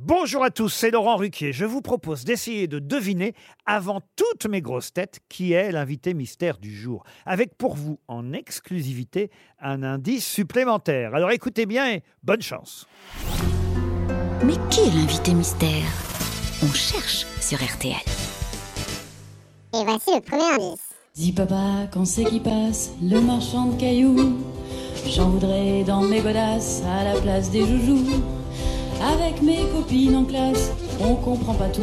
Bonjour à tous, c'est Laurent Ruquier. Je vous propose d'essayer de deviner, avant toutes mes grosses têtes, qui est l'invité mystère du jour. Avec pour vous, en exclusivité, un indice supplémentaire. Alors écoutez bien et bonne chance. Mais qui est l'invité mystère? On cherche sur RTL. Et voici le premier indice. Dis papa, quand c'est qui passe, le marchand de cailloux? J'en voudrais dans mes godasses à la place des joujoux. Avec mes copines en classe, on comprend pas tout.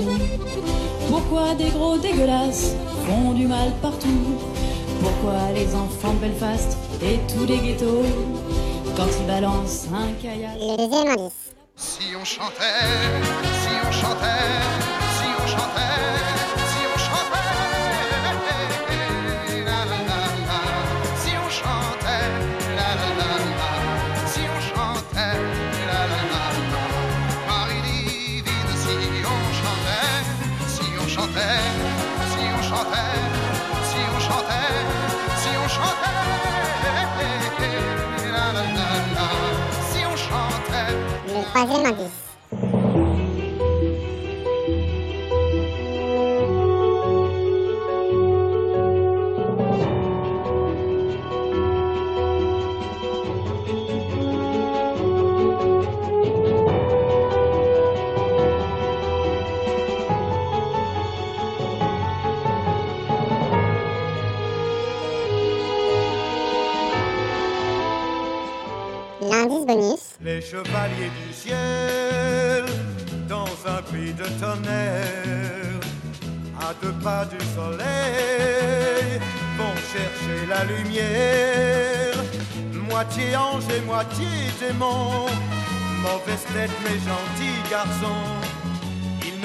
Pourquoi des gros dégueulasses font du mal partout? Pourquoi les enfants de Belfast et tous les ghettos, quand ils balancent un kayak Le deuxième indice. Si on chantait, si on chantait, chantait, si on si si si. Le troisième indice. Les chevaliers du ciel, dans un pays de tonnerre, à deux pas du soleil, vont chercher la lumière. Moitié ange et moitié démon, mauvaise tête mais gentils garçons.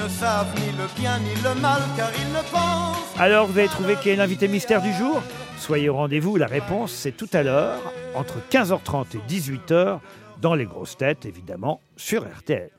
Ils ne savent ni le bien ni le mal car ils ne pensent. Alors vous avez trouvé qui est l'invité mystère du jour? Soyez au rendez-vous, la réponse c'est tout à l'heure, entre 15h30 et 18h, dans les grosses têtes évidemment, sur RTL.